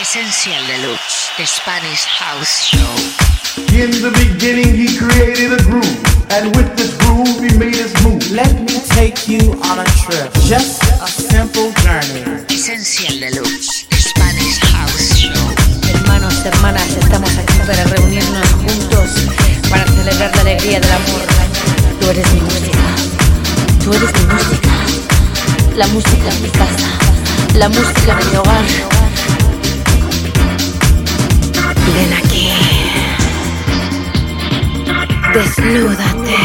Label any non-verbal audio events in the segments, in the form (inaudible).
Essential Deluxe, the Spanish House Show. In the beginning, he created a groove, and with this groove, he made his move. Let me take you on a trip, just a simple journey. Essential Deluxe, the Spanish House Show. Hermanos, hermanas, estamos aquí para reunirnos juntos para celebrar la alegría del amor. Tú eres mi música, tú eres mi música, la música en mi casa, la música de mi hogar. Ven aquí, desnúdate.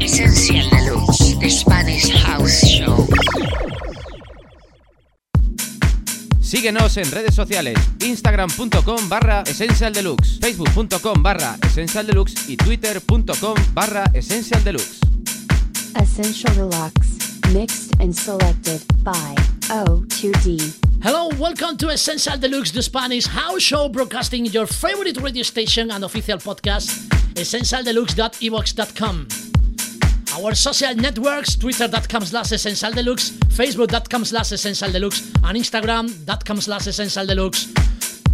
Essential Deluxe, the Spanish House Show. Síguenos en redes sociales, instagram.com barra Essential Deluxe, facebook.com barra Essential Deluxe y twitter.com barra Essential Deluxe. Essential Deluxe, mixed and selected by O2D. Hello, welcome to Essential Deluxe, the Spanish house show broadcasting your favorite radio station and official podcast, essentialdeluxe.evox.com. Our social networks, twitter.com slash essential deluxe, facebook.com slash essential deluxe, and instagram.com slash essential deluxe.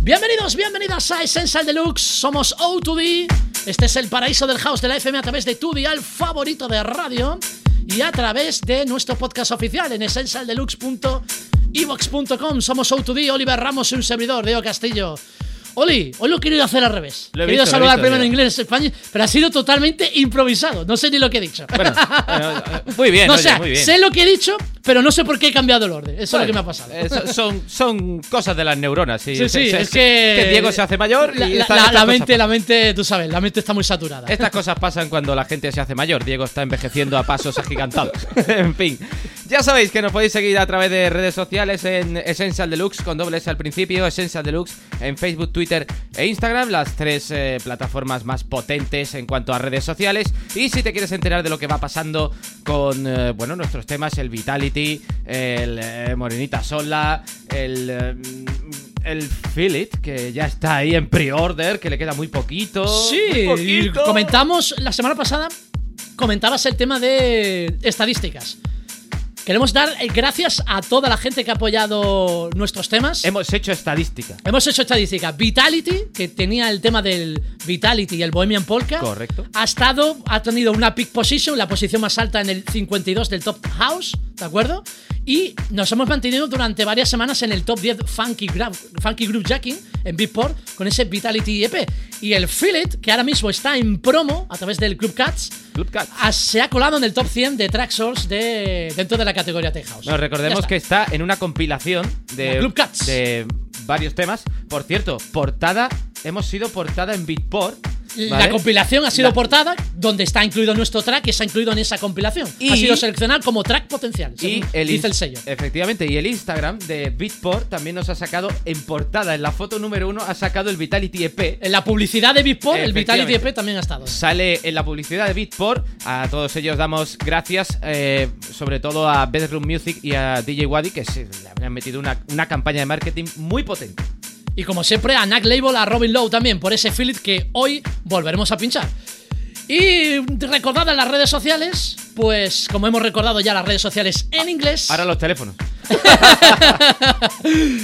Bienvenidos, bienvenidas a Essential Deluxe, somos O2D, este es el paraíso del house de la FM a través de tu dial favorito de radio y a través de nuestro podcast oficial en essentialdeluxe.evox.com. Somos O2D, Oliver Ramos y un servidor, Diego Castillo. Oli, hoy lo he querido hacer al revés. Lo he querido visto, lo he saludar visto, primero en inglés, en español, pero ha sido totalmente improvisado. No sé ni lo que he dicho. Bueno, (laughs) eh, muy bien, no, o oye, sea, muy bien. sé lo que he dicho, pero no sé por qué he cambiado el orden. Eso es lo Bueno, que me ha pasado. eh, so- son, son cosas de las neuronas. Sí, Sí, sí, Se- se- es que. Diego se hace mayor y La, la- la- la mente, la mente, tú sabes, la mente está muy saturada. Estas cosas pasan cuando la gente se hace mayor. Diego está envejeciendo a pasos agigantados. (laughs) en fin. Ya sabéis que nos podéis seguir a través de redes sociales en Essential Deluxe con doble S al principio, Essential Deluxe en Facebook, Twitter e Instagram, las tres eh, plataformas más potentes en cuanto a redes sociales. Y si te quieres enterar de lo que va pasando con eh, bueno nuestros temas, el Vitality, el eh, Morenita Sola, el eh, el Feel It, que ya está ahí en pre-order, que le queda muy poquito. Sí, muy y poquito. comentamos la semana pasada, comentabas el tema de estadísticas. Queremos dar eh, gracias a toda la gente que ha apoyado nuestros temas. Hemos hecho estadística. Hemos hecho estadística. Vitality, que tenía el tema del Vitality y el Bohemian Polka. Correcto. Ha estado, ha tenido una peak position, la posición más alta en el 52 del Top House, ¿de acuerdo? Y nos hemos mantenido durante varias semanas en el top 10 Funky, Gra- funky Group Jacking en Beatport con ese Vitality EP. Y el Feel It, que ahora mismo está en promo a través del Club Cats, Club Cat. ha- se ha colado en el top 100 de Track Source de, dentro de la categoría Tech House. Nos recordemos que está. en una compilación La de, Club Cats. de varios temas. Por cierto, portada, hemos sido portada en Beatport. La compilación ha sido La- portada, donde está incluido nuestro track, y está incluido en esa compilación. Y- ha sido seleccionado como track potencial, Y el, dice el sello. Efectivamente, y el Instagram de Beatport también nos ha sacado en portada, en la foto número uno, ha sacado el Vitality EP. En la publicidad de Beatport, el Vitality. EP también ha estado. Sale en la publicidad de Beatport. A todos ellos damos gracias, eh, sobre todo a Bedroom Music y a DJ Wadi, que se le habrían metido una, una campaña de marketing muy potente. Y como siempre, a Nack Label, a Robin Lowe también, por ese Philip que hoy volveremos a pinchar. Y recordad en las redes sociales, pues como hemos recordado ya las redes sociales en inglés. Ahora los teléfonos. (laughs)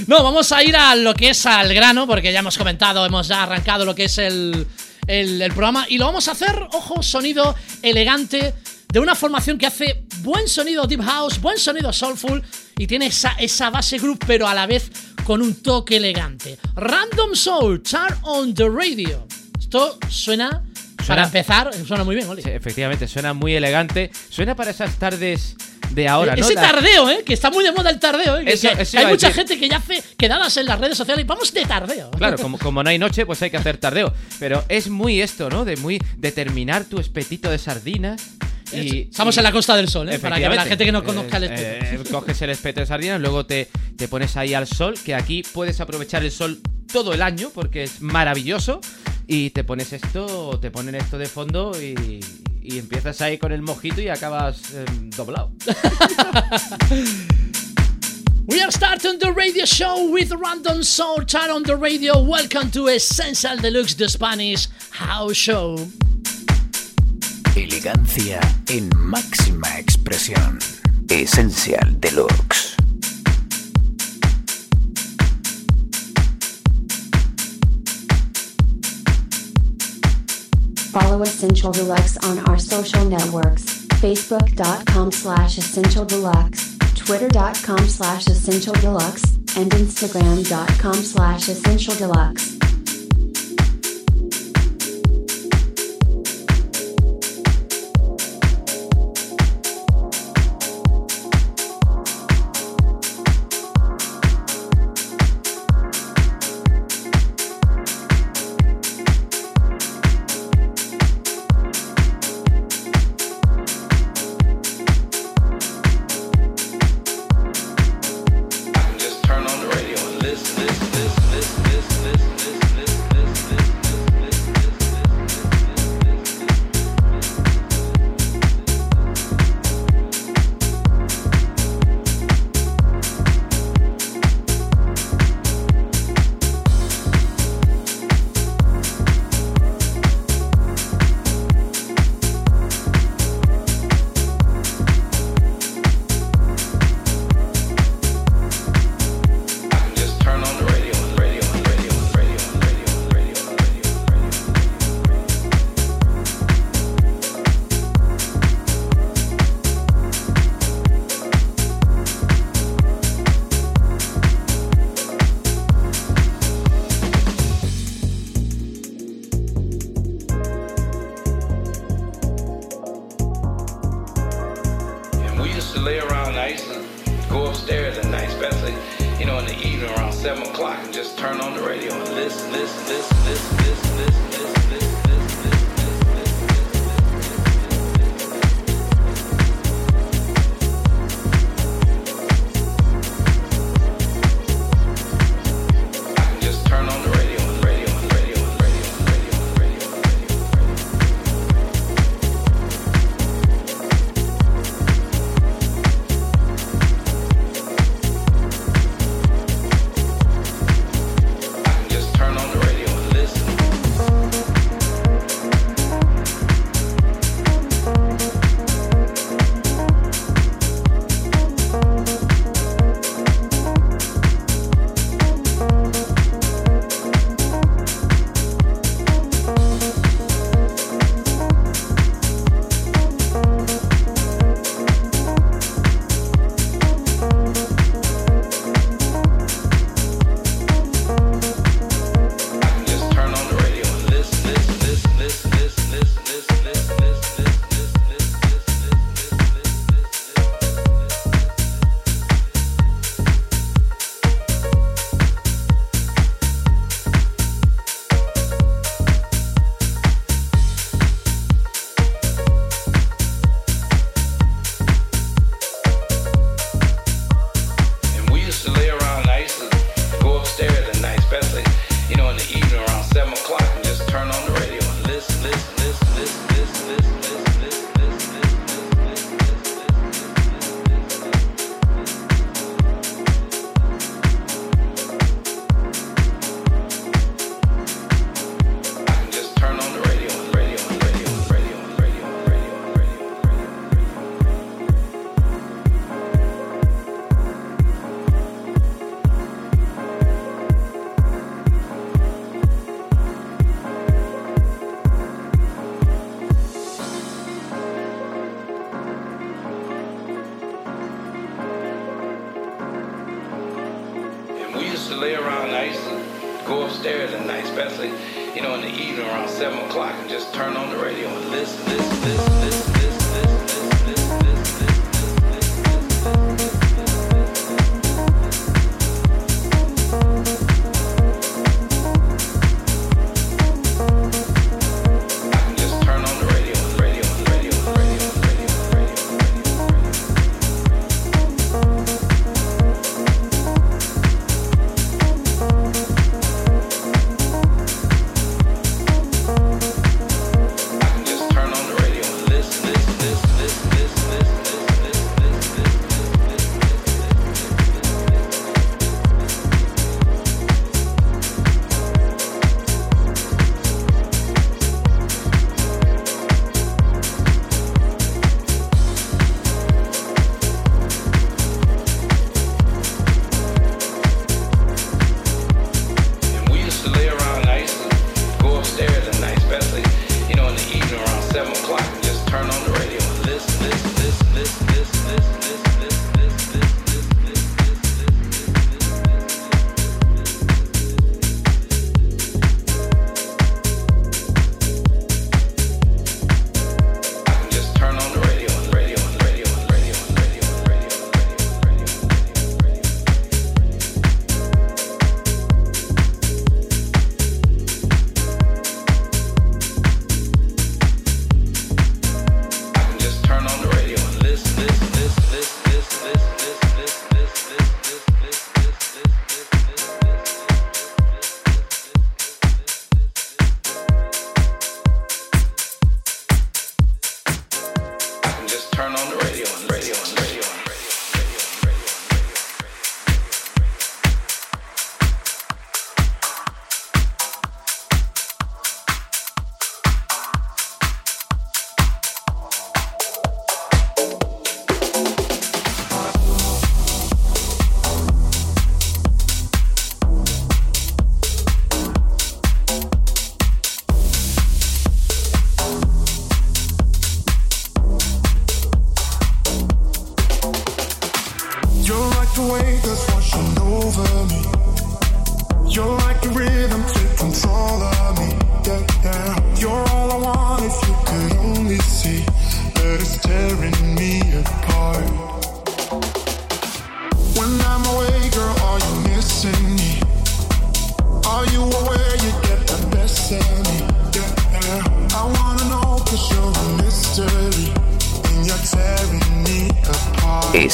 No, vamos a ir a lo que es al grano, porque ya hemos comentado, hemos ya arrancado lo que es el, el- el programa. Y lo vamos a hacer, ojo, sonido elegante, de una formación que hace buen sonido deep house, buen sonido soulful, y tiene esa, esa base group, pero a la vez con un toque elegante. Random Soul, Turn on the Radio. Esto suena, para Suena- empezar, suena muy bien, Oli. Sí, efectivamente, suena muy elegante. Suena para esas tardes de ahora, ¿no? Ese La- tardeo, ¿eh? Que está muy de moda el tardeo, ¿eh? Eso- que eso hay mucha gente que ya hace quedadas en las redes sociales y vamos de tardeo. Claro, como, como no hay noche, pues hay que hacer tardeo. Pero es muy esto, ¿no? De muy de terminar tu espetito de sardinas. Y, Estamos en la Costa del Sol, ¿eh? Para que la gente que no conozca el espeto. Eh, eh, coges el espeto de sardinas, luego te, te pones ahí al sol, que aquí puedes aprovechar el sol todo el año porque es maravilloso. Y te pones esto, te ponen esto de fondo y, y empiezas ahí con el mojito y acabas em, doblado. (laughs) We are starting the radio show with Random Soul Turn on the radio. Welcome to Essential Deluxe, the Spanish House Show. Elegancia en máxima expresión. Esencial Deluxe. Follow Essential Deluxe on our social networks. Facebook.com slash Essential Deluxe, Twitter.com slash Essential Deluxe, and Instagram.com slash Essential Deluxe.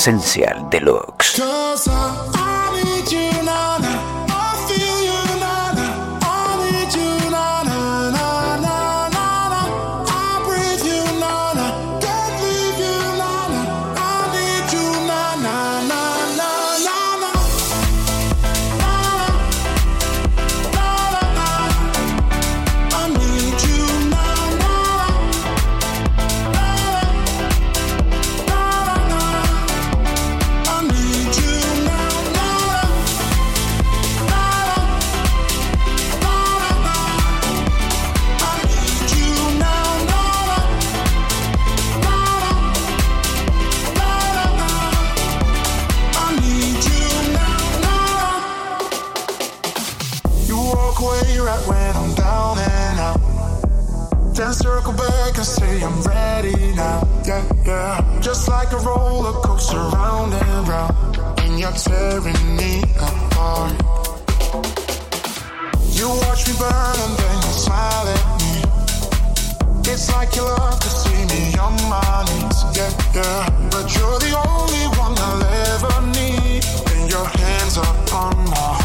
esencial de lo You watch me burn and then you smile at me. It's like you love to see me on my knees. Yeah, yeah. But you're the only one I'll ever need. And your hands are on my heart.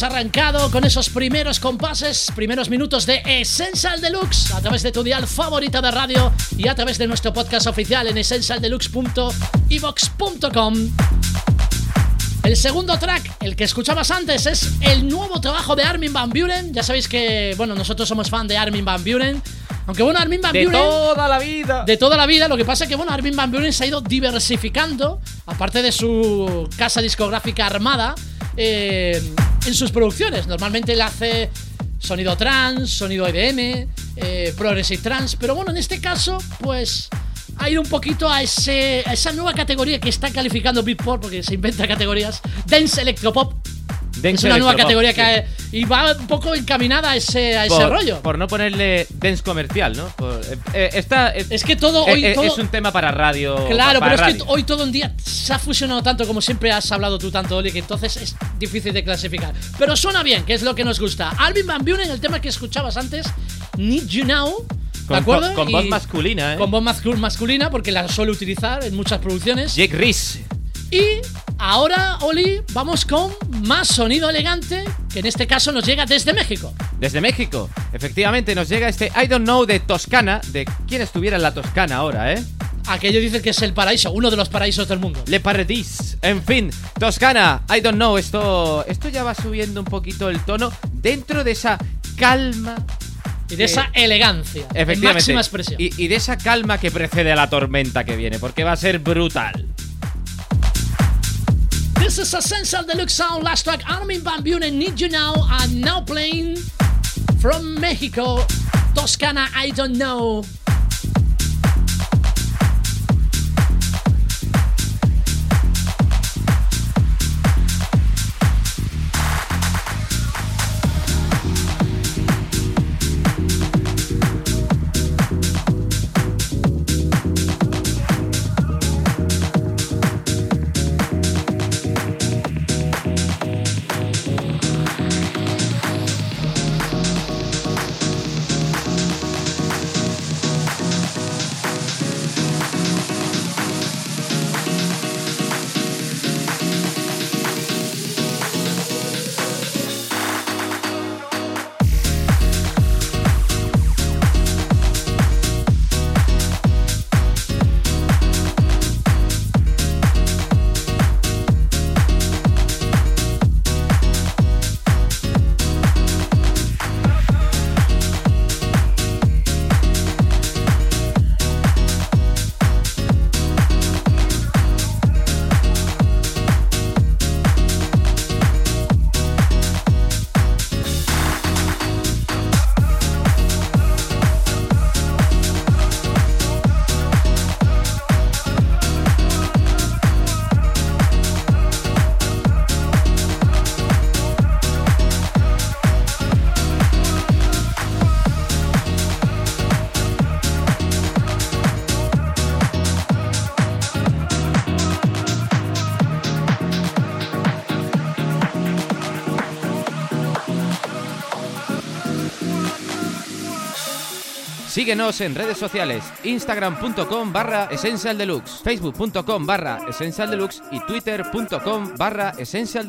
Hemos arrancado con esos primeros compases, primeros minutos de Essential Deluxe a través de tu dial favorita de radio y a través de nuestro podcast oficial en essentialdeluxe.evox.com. El segundo track, el que escuchabas antes, es el nuevo trabajo de Armin Van Buren. Ya sabéis que, bueno, nosotros somos fan de Armin Van Buren. Aunque bueno, Armin Van De Buren. toda la vida. De toda la vida. Lo que pasa es que, bueno, Armin Van Buren se ha ido diversificando, aparte de su casa discográfica armada, eh, en sus producciones. Normalmente él hace sonido trans, sonido EDM, eh, progressive trans. Pero bueno, en este caso, pues ha ido un poquito a, ese, a esa nueva categoría que está calificando Beatport, porque se inventa categorías, Dance Electropop. Dance es una nueva categoría que ha- y va un poco encaminada a ese, a ese por, rollo. por no ponerle dance comercial, ¿no? Por- eh, eh, esta, Es que todo eh, hoy. eh, todo- es un tema para radio. Claro, para pero es que radio. hoy todo en día se ha fusionado tanto, como siempre has hablado tú tanto, Oli, que entonces es difícil de clasificar. Pero suena bien, que es lo que nos gusta. Alvin Van Buren, el tema que escuchabas antes, Need You Now. ¿De Con- acuerdo? con voz Y- masculina, ¿eh? Con voz mascu- masculina, porque la suele utilizar en muchas producciones. Jake Reese. Y ahora, Oli, vamos con más sonido elegante, que en este caso nos llega desde México. Desde México, efectivamente, nos llega este I Don't Know de Toscana, de quién estuviera en la Toscana ahora, ¿eh? Aquello dice que es el paraíso, uno de los paraísos del mundo. Le Paradis. En fin, Toscana, I Don't Know, esto, esto ya va subiendo un poquito el tono dentro de esa calma. Y de esa elegancia. en Efectivamente. máxima expresión. Y, y de esa calma que precede a la tormenta que viene, porque va a ser brutal. This is Essential Deluxe Sound. Last track, Armin Van Buren, Need You Now, and now playing from Mexico, Toscana, I Don't Know. Síguenos en redes sociales, instagram.com barra Essential Deluxe, facebook.com barra Essential Deluxe y twitter.com barra Essential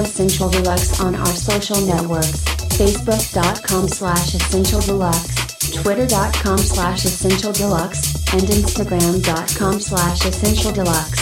Essential Deluxe on our social networks, facebook.com slash essential deluxe, twitter.com slash essential deluxe, and instagram.com slash essential deluxe.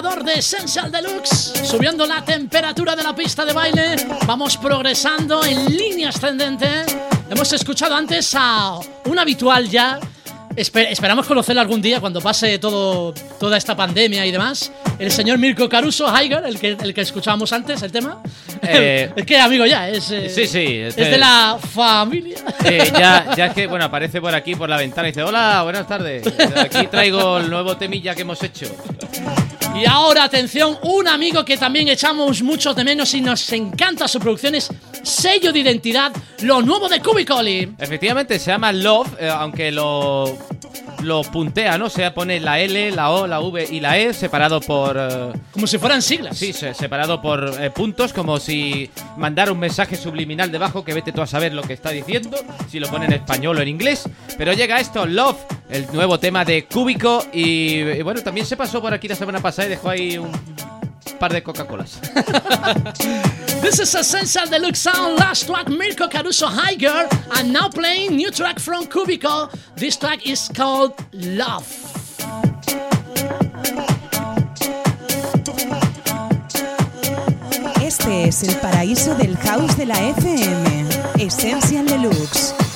De Essential Deluxe. Subiendo la temperatura de la pista de baile. Vamos progresando en línea ascendente. Hemos escuchado antes a un habitual ya. Espe- esperamos conocerlo algún día cuando pase todo, toda esta pandemia y demás. El señor Mirko Caruso Heiger, el que, el que escuchábamos antes, el tema. Eh, (laughs) es que amigo ya, es, eh, Sí, sí. es este- de la familia. Eh, ya, ya es que, bueno, aparece por aquí, por la ventana y dice, hola, buenas tardes. Aquí traigo el nuevo temilla que hemos hecho. Y ahora, atención, un amigo que también echamos mucho de menos y nos encanta su producción es sello de identidad, lo nuevo de Cubicoli. Efectivamente, se llama Love, eh, aunque lo, lo puntea, ¿no? O sea, pone la L, la O, la V y la E separado por... eh, Como si fueran siglas. Sí, se- separado por eh, puntos, como si mandara un mensaje subliminal debajo que vete tú a saber lo que está diciendo, si lo pone en español o en inglés. Pero llega esto, Love, el nuevo tema de Cúbico. Y, y bueno, también se pasó por aquí la semana pasada y dejó ahí un par de Coca-Colas. (laughs) This is Essential Deluxe Sound, last track Mirko Caruso Heiger, and now playing new track from Cubico. This track is called Love. Este es el paraíso del house de la FM. Essential Deluxe.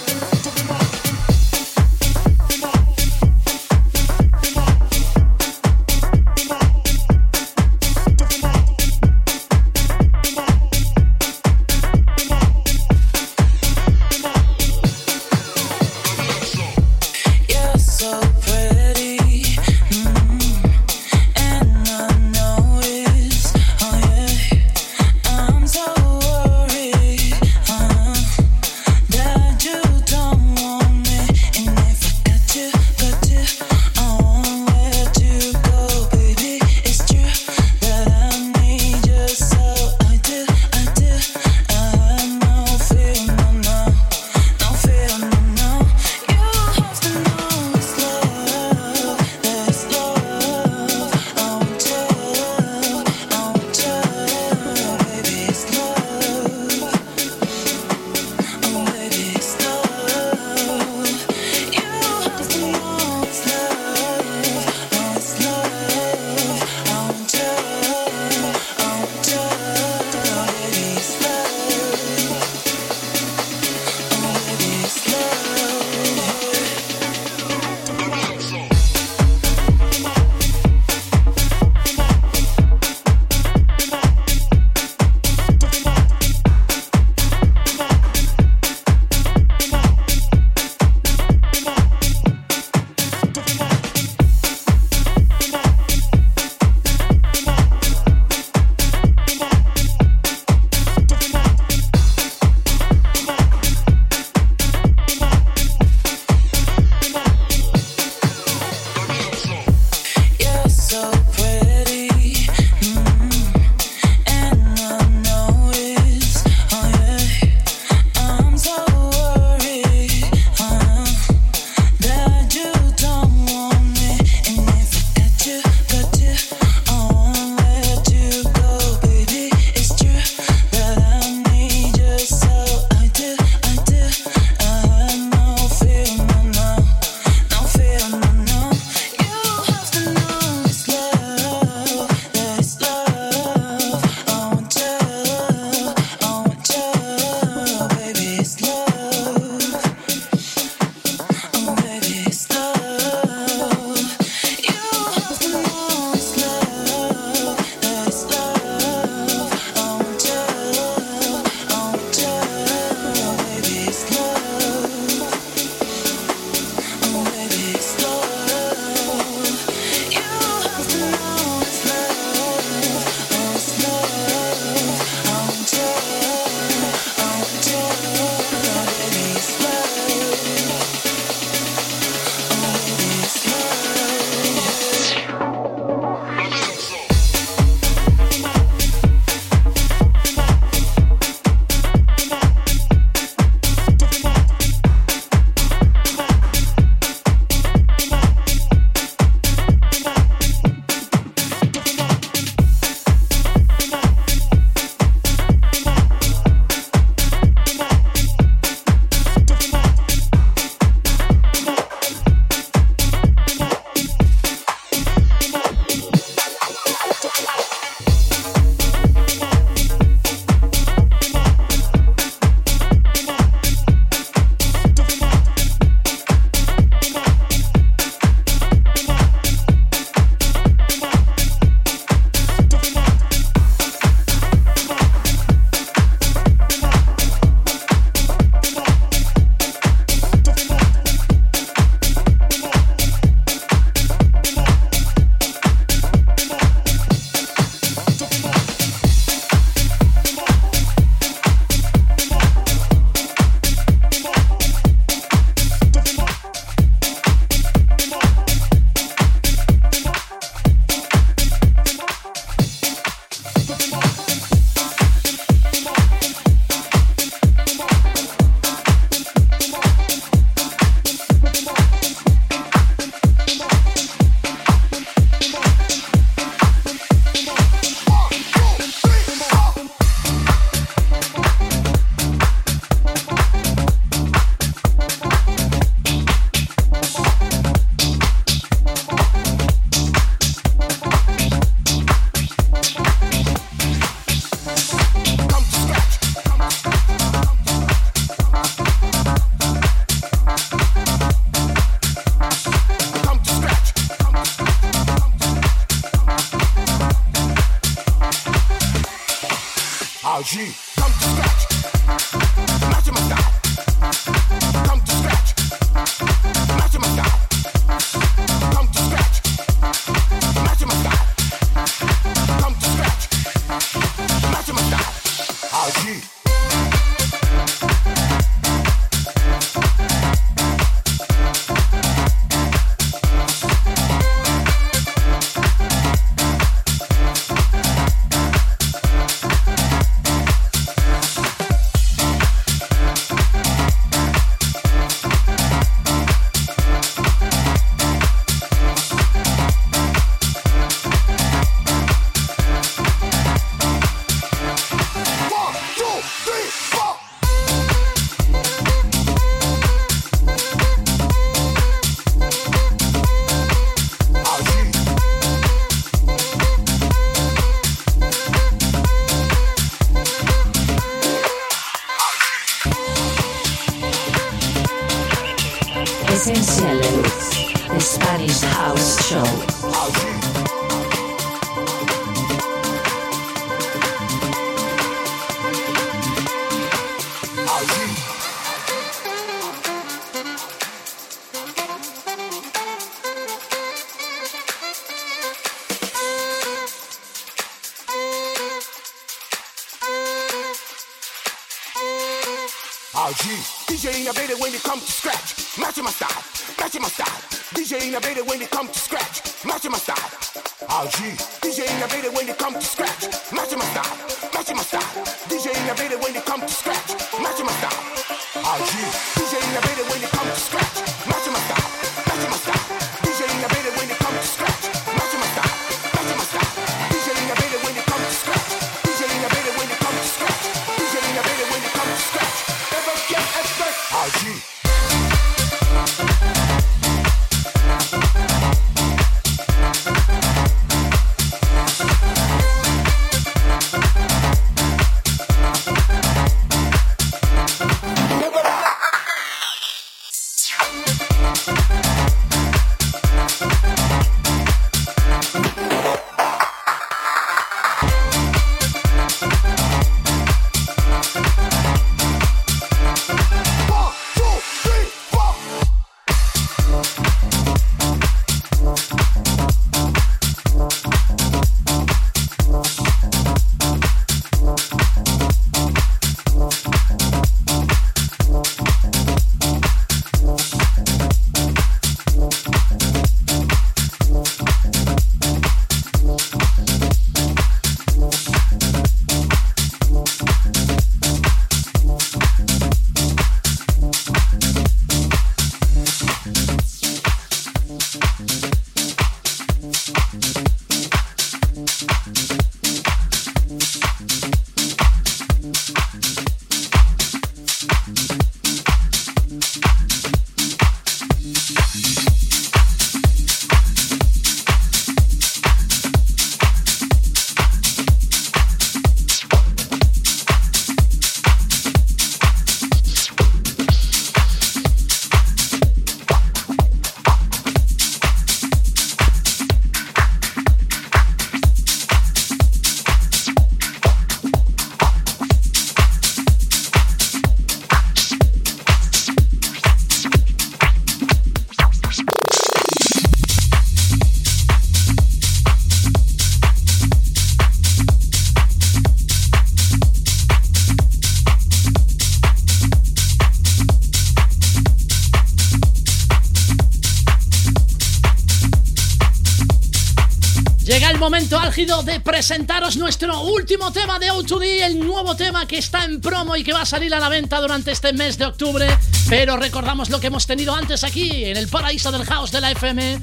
De presentaros nuestro último tema de O2D, el nuevo tema que está en promo y que va a salir a la venta durante este mes de octubre. Pero recordamos lo que hemos tenido antes aquí, en el paraíso del house de la FM.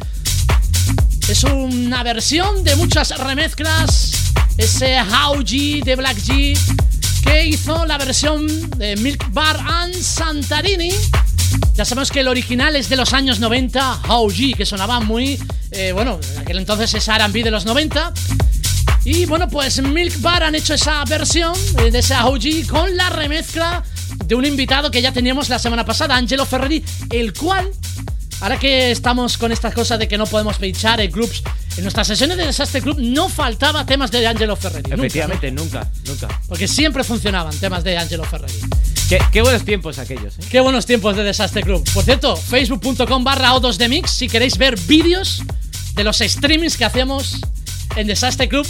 Es una versión de muchas remezclas. Ese How G de Black G que hizo la versión de Milk Bar and Santarini. Ya sabemos que el original es de los años 90, How G, que sonaba muy. eh, bueno, en aquel entonces es RB de los 90. Y bueno, pues Milk Bar han hecho esa versión eh, de ese How G con la remezcla de un invitado que ya teníamos la semana pasada, Angelo Ferreri, el cual ahora que estamos con estas cosas de que no podemos pinchar en clubs, en nuestras sesiones de Desastre Club no faltaba temas de Angelo Ferreri. nunca, Efectivamente, nunca, nunca. porque siempre funcionaban temas de Angelo Ferreri. Qué, qué buenos tiempos aquellos, ¿eh? Qué buenos tiempos de Desastre Club. Por cierto, facebook.com barra O2 de Mix si queréis ver vídeos de los streamings que hacíamos en Desastre Club.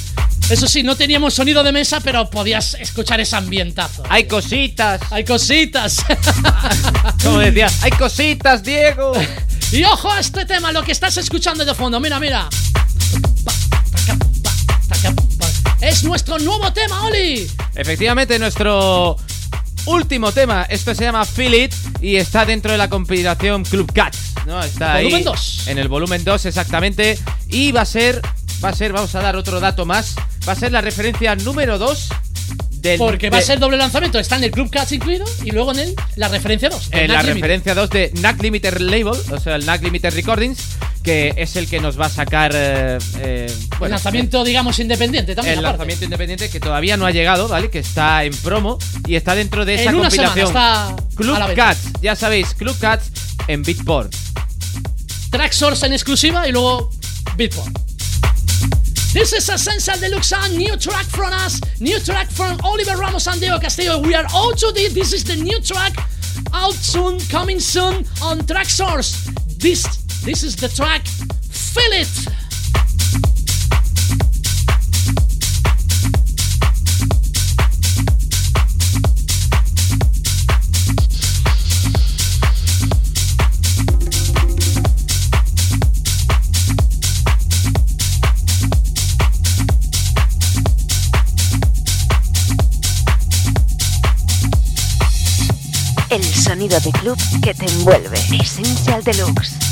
Eso sí, no teníamos sonido de mesa, pero podías escuchar ese ambientazo. Hay cositas. Hay cositas. (laughs) Como decías, hay cositas, Diego. (laughs) y ojo a este tema, lo que estás escuchando de fondo. Mira, mira. Es nuestro nuevo tema, Oli. Efectivamente, nuestro último tema. Esto se llama Feel It y está dentro de la compilación Club Cats. ¿no? Está ahí Volumen 2. En el volumen 2, exactamente. Y va a ser, va a ser, vamos a dar otro dato más. Va a ser la referencia número 2 del. Porque va a ser doble lanzamiento. Está en el Club Cats incluido y luego en el, la referencia 2. de en la referencia 2 de Knack Limited Label, o sea, el Knack Limited Recordings, que es el que nos va a sacar. eh, eh, El lanzamiento, digamos, independiente también. el aparte. lanzamiento independiente que todavía no ha llegado, ¿vale? Que está en promo y está dentro de esa En compilación. Club. Cats, ya sabéis, Club Cats en Beatport. Track Source en exclusiva y luego Beatport. This is Essential Deluxe and new track from us, new track from Oliver Ramos and Diego Castillo. We are all to this. This is the new track out soon, coming soon on Track Source. This this is the track. Feel it. Sonido de club que te envuelve. Essential Deluxe.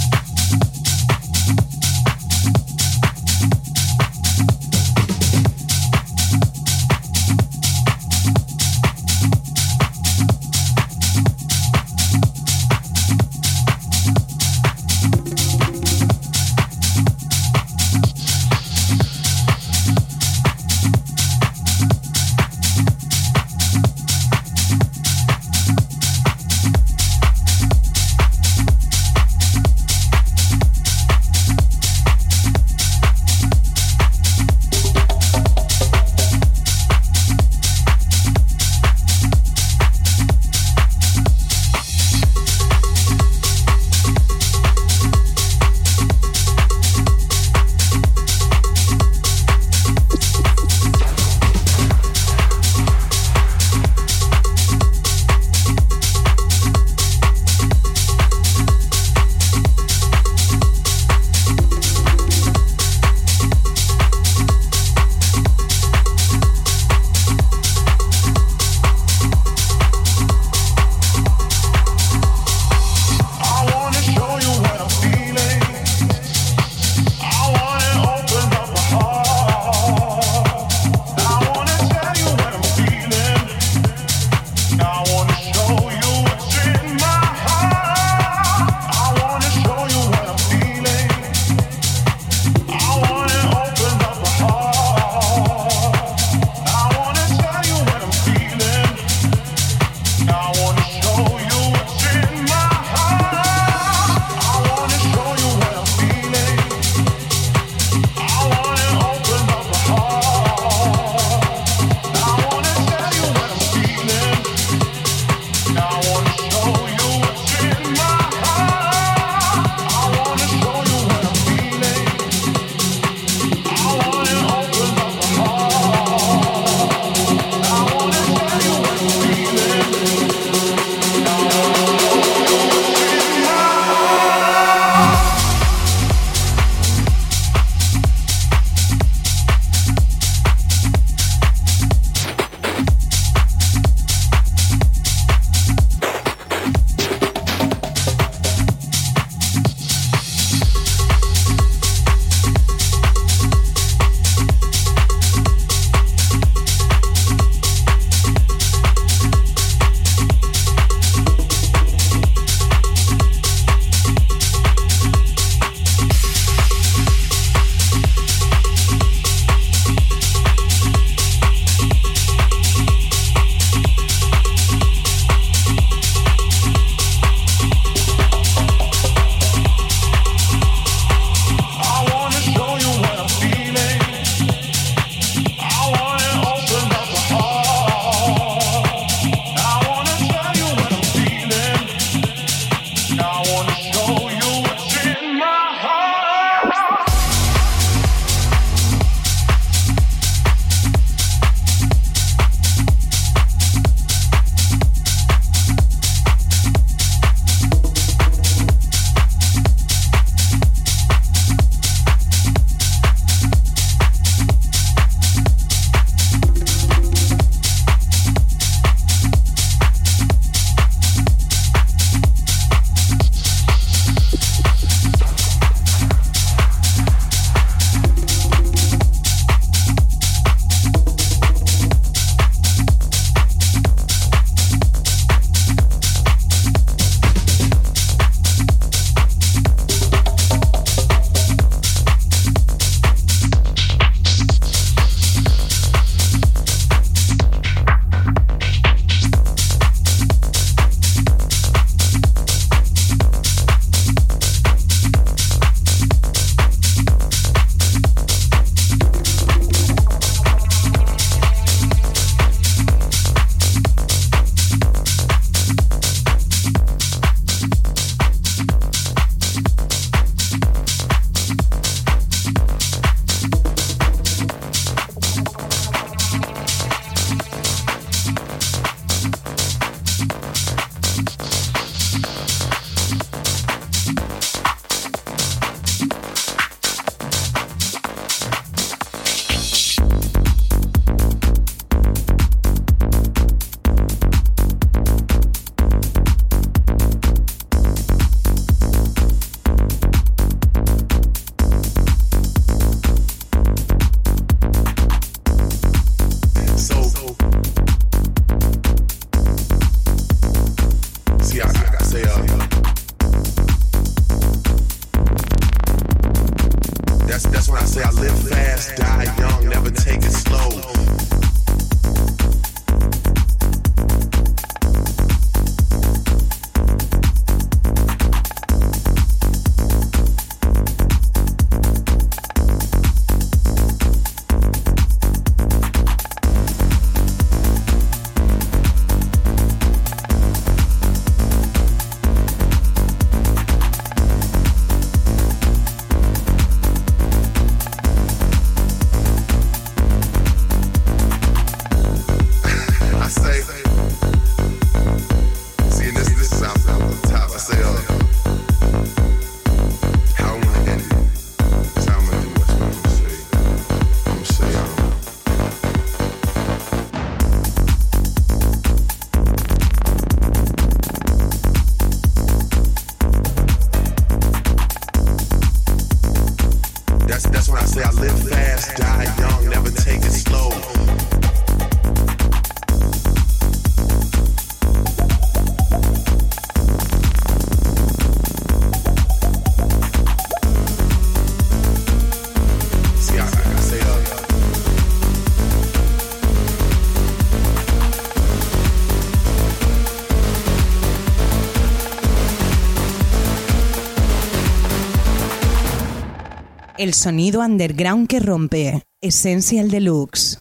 El sonido underground que rompe. Essential Deluxe.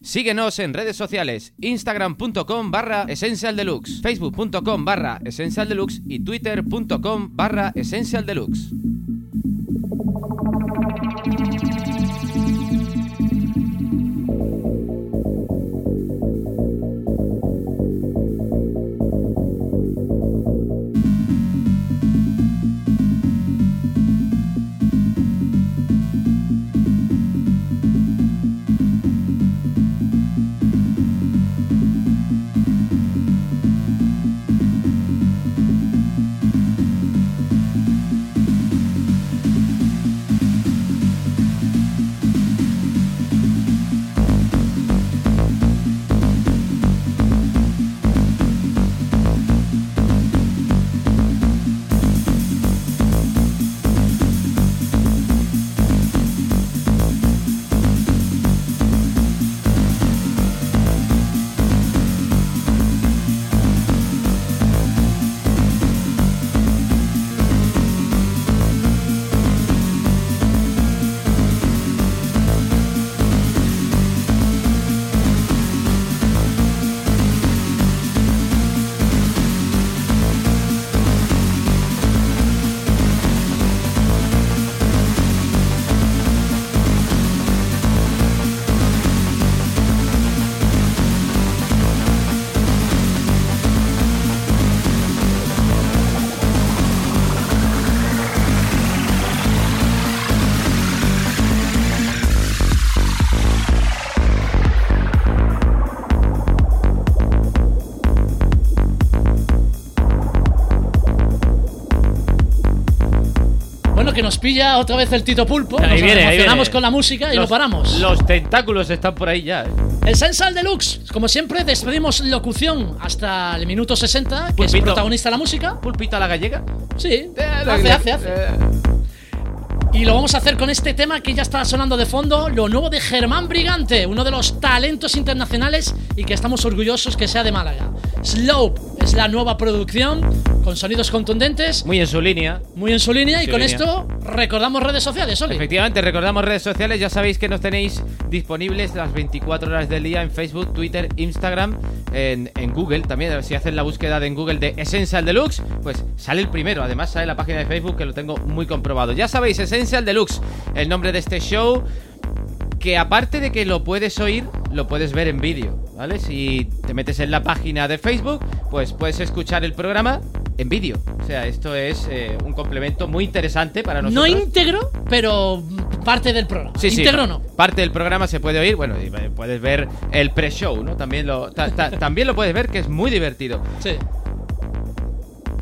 Síguenos en redes sociales, instagram.com barra Essential Deluxe, facebook.com barra Essential Deluxe y twitter.com barra Essential Deluxe. Bueno, que nos pilla otra vez el Tito Pulpo. Ahí nos viene, emocionamos con la música y Los- lo paramos. Los tentáculos están por ahí ya. ¿eh? El Sensal Deluxe. Como siempre, despedimos locución hasta el minuto 60, que es protagonista de la música. ¿Pulpito a la gallega? Sí, lo hace, hace, hace. Y lo vamos a hacer con este tema que ya está sonando de fondo, lo nuevo de Germán Brigante, uno de los talentos internacionales y que estamos orgullosos que sea de Málaga. Slope es la nueva producción con sonidos contundentes, Muy en su línea. muy en su línea y Su con línea. esto recordamos redes sociales, Oli. Efectivamente, recordamos redes sociales, ya sabéis que nos tenéis disponibles las 24 horas del día en Facebook, Twitter, Instagram, en, en Google también. Si hacen la búsqueda de en Google de Essential Deluxe, pues sale el primero. Además sale la página de Facebook que lo tengo muy comprobado. Ya sabéis, Essential Deluxe, el nombre de este show que aparte de que lo puedes oír, lo puedes ver en vídeo, ¿vale? Si te metes en la página de Facebook, pues puedes escuchar el programa en vídeo. O sea, esto es eh, un complemento muy interesante para No nosotros. íntegro, pero parte del programa. Sí, sí, íntegro pa- no. Parte del programa se puede oír, bueno, y eh, puedes ver el pre-show, ¿no? También lo, ta- ta- también lo puedes ver, que es muy divertido. Sí.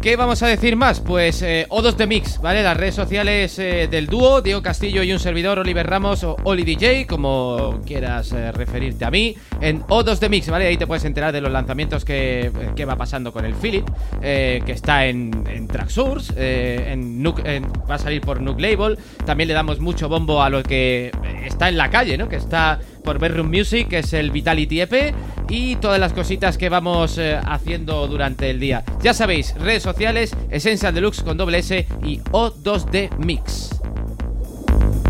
¿Qué vamos a decir más? Pues eh, O2 de Mix, ¿vale? Las redes sociales eh, del dúo, Diego Castillo y un servidor, Oliver Ramos o Oli DJ, como quieras eh, referirte a mí, en O2 de Mix, ¿vale? Ahí te puedes enterar de los lanzamientos que, que va pasando con el Philip, eh, que está en, en Tracksource, eh, en, en- va a salir por Nuke Label. También le damos mucho bombo a lo que eh, está en la calle, ¿no? Que está por Bedroom Music, que es el Vitality EP, y todas las cositas que vamos eh, haciendo durante el día. Ya sabéis, redes sociales, Essential Deluxe con doble S y O2D Mix.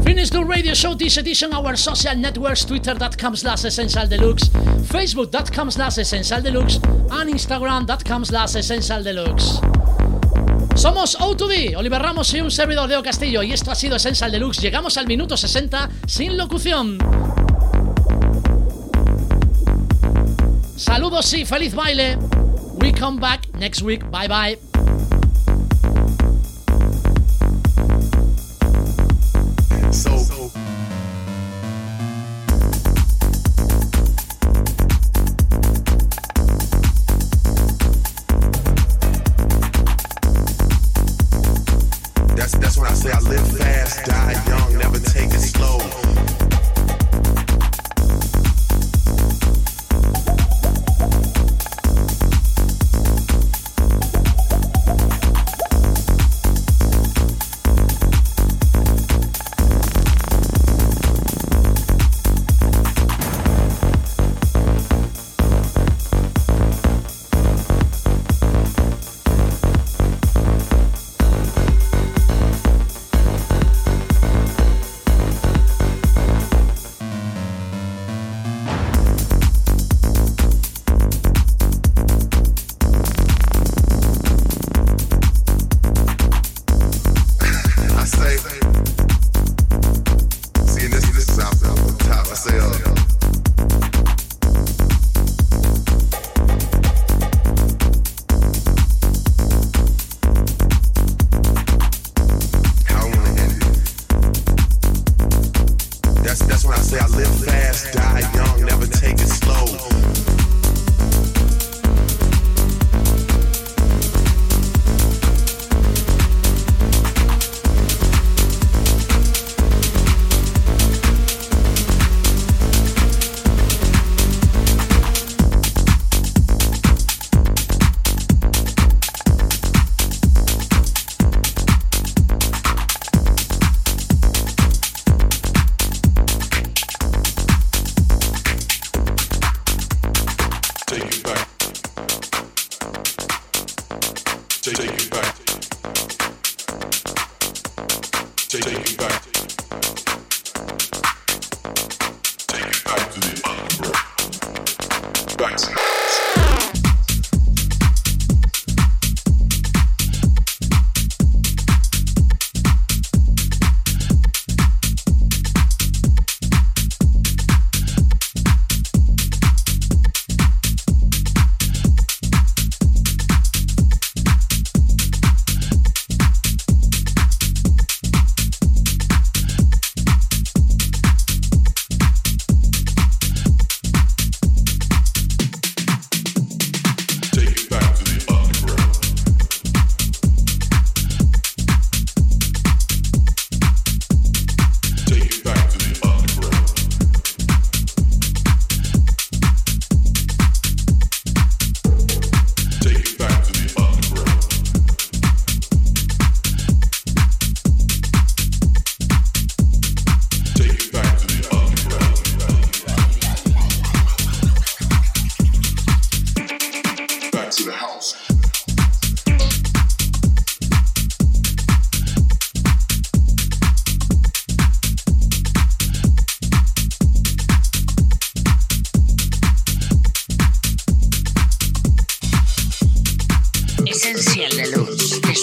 Finish the radio show this edition our social networks twitter.com slash essential deluxe facebook.com slash essential deluxe and instagram.com slash essential deluxe somos O2D, Oliver Ramos y un servidor Leo Castillo y esto ha sido Essential Deluxe. Llegamos al minuto 60 sin locución. Saludos y feliz baile. We come back next week. Bye bye.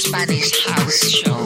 Spanish house show.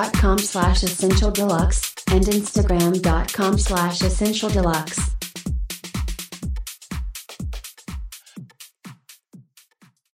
twitter.com slash essential deluxe, and instagram.com slash essential deluxe.